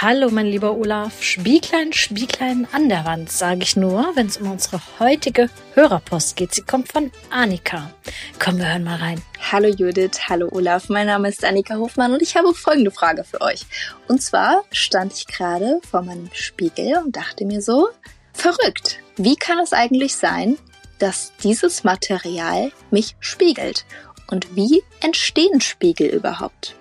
Hallo, mein lieber Olaf. Spieglein, Spieglein an der Wand, sage ich nur, wenn es um unsere heutige Hörerpost geht. Sie kommt von Annika. Komm, wir hören mal rein. Hallo Judith, hallo Olaf. Mein Name ist Annika Hofmann und ich habe folgende Frage für euch. Und zwar stand ich gerade vor meinem Spiegel und dachte mir so, verrückt. Wie kann es eigentlich sein, dass dieses Material mich spiegelt? Und wie entstehen Spiegel überhaupt?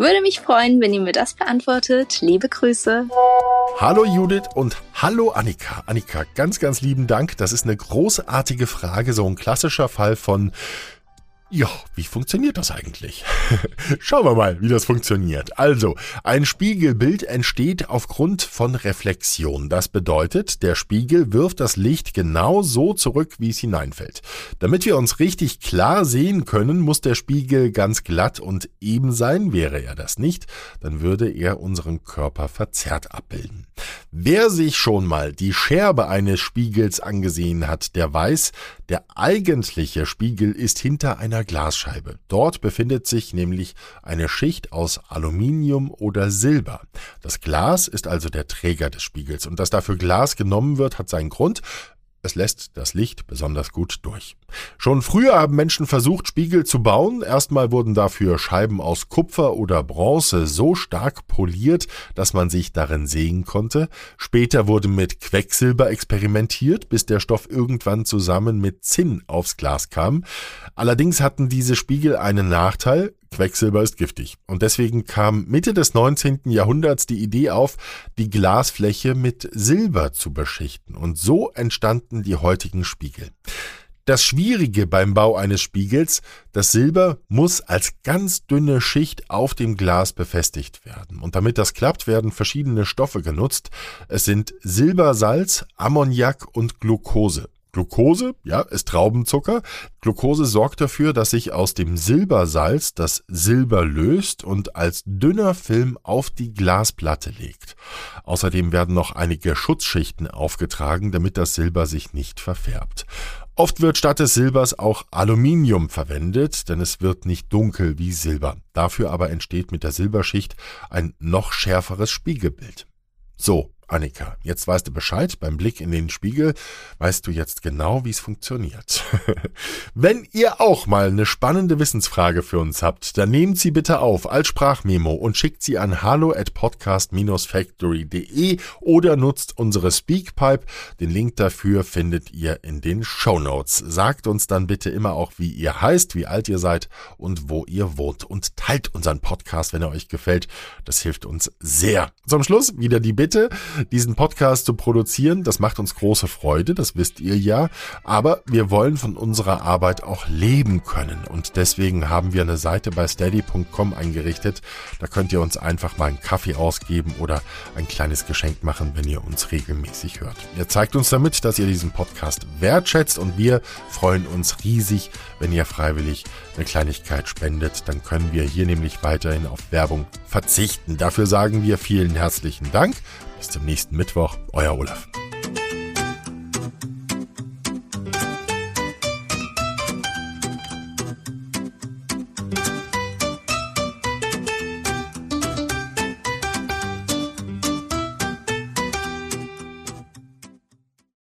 Würde mich freuen, wenn ihr mir das beantwortet. Liebe Grüße. Hallo Judith und hallo Annika. Annika, ganz, ganz lieben Dank. Das ist eine großartige Frage, so ein klassischer Fall von ja, wie funktioniert das eigentlich? Schauen wir mal, wie das funktioniert. Also, ein Spiegelbild entsteht aufgrund von Reflexion. Das bedeutet, der Spiegel wirft das Licht genau so zurück, wie es hineinfällt. Damit wir uns richtig klar sehen können, muss der Spiegel ganz glatt und eben sein. Wäre er das nicht, dann würde er unseren Körper verzerrt abbilden. Wer sich schon mal die Scherbe eines Spiegels angesehen hat, der weiß, der eigentliche Spiegel ist hinter einer Glasscheibe. Dort befindet sich nämlich eine Schicht aus Aluminium oder Silber. Das Glas ist also der Träger des Spiegels und dass dafür Glas genommen wird, hat seinen Grund. Es lässt das Licht besonders gut durch. Schon früher haben Menschen versucht, Spiegel zu bauen. Erstmal wurden dafür Scheiben aus Kupfer oder Bronze so stark poliert, dass man sich darin sehen konnte. Später wurde mit Quecksilber experimentiert, bis der Stoff irgendwann zusammen mit Zinn aufs Glas kam. Allerdings hatten diese Spiegel einen Nachteil. Quecksilber ist giftig. Und deswegen kam Mitte des 19. Jahrhunderts die Idee auf, die Glasfläche mit Silber zu beschichten. Und so entstanden die heutigen Spiegel. Das Schwierige beim Bau eines Spiegels, das Silber muss als ganz dünne Schicht auf dem Glas befestigt werden. Und damit das klappt, werden verschiedene Stoffe genutzt. Es sind Silbersalz, Ammoniak und Glucose. Glucose, ja, ist Traubenzucker. Glucose sorgt dafür, dass sich aus dem Silbersalz das Silber löst und als dünner Film auf die Glasplatte legt. Außerdem werden noch einige Schutzschichten aufgetragen, damit das Silber sich nicht verfärbt. Oft wird statt des Silbers auch Aluminium verwendet, denn es wird nicht dunkel wie Silber. Dafür aber entsteht mit der Silberschicht ein noch schärferes Spiegelbild. So, Annika, jetzt weißt du Bescheid. Beim Blick in den Spiegel weißt du jetzt genau, wie es funktioniert. Wenn ihr auch mal eine spannende Wissensfrage für uns habt, dann nehmt sie bitte auf als Sprachmemo und schickt sie an hallo at podcast-factory.de oder nutzt unsere Speakpipe. Den Link dafür findet ihr in den Show Notes. Sagt uns dann bitte immer auch, wie ihr heißt, wie alt ihr seid und wo ihr wohnt und teilt unseren Podcast, wenn er euch gefällt. Das hilft uns sehr. Zum Schluss wieder die Bitte, diesen Podcast zu produzieren. Das macht uns große Freude, das wisst ihr ja. Aber wir wollen von unserer Arbeit auch leben können. Und deswegen haben wir eine Seite bei steady.com eingerichtet. Da könnt ihr uns einfach mal einen Kaffee ausgeben oder ein kleines Geschenk machen, wenn ihr uns regelmäßig hört. Ihr zeigt uns damit, dass ihr diesen Podcast wertschätzt und wir freuen uns riesig, wenn ihr freiwillig eine Kleinigkeit spendet. Dann können wir hier nämlich weiterhin auf Werbung verzichten. Dafür sagen wir vielen herzlichen Dank. Bis zum nächsten Mittwoch, euer Olaf.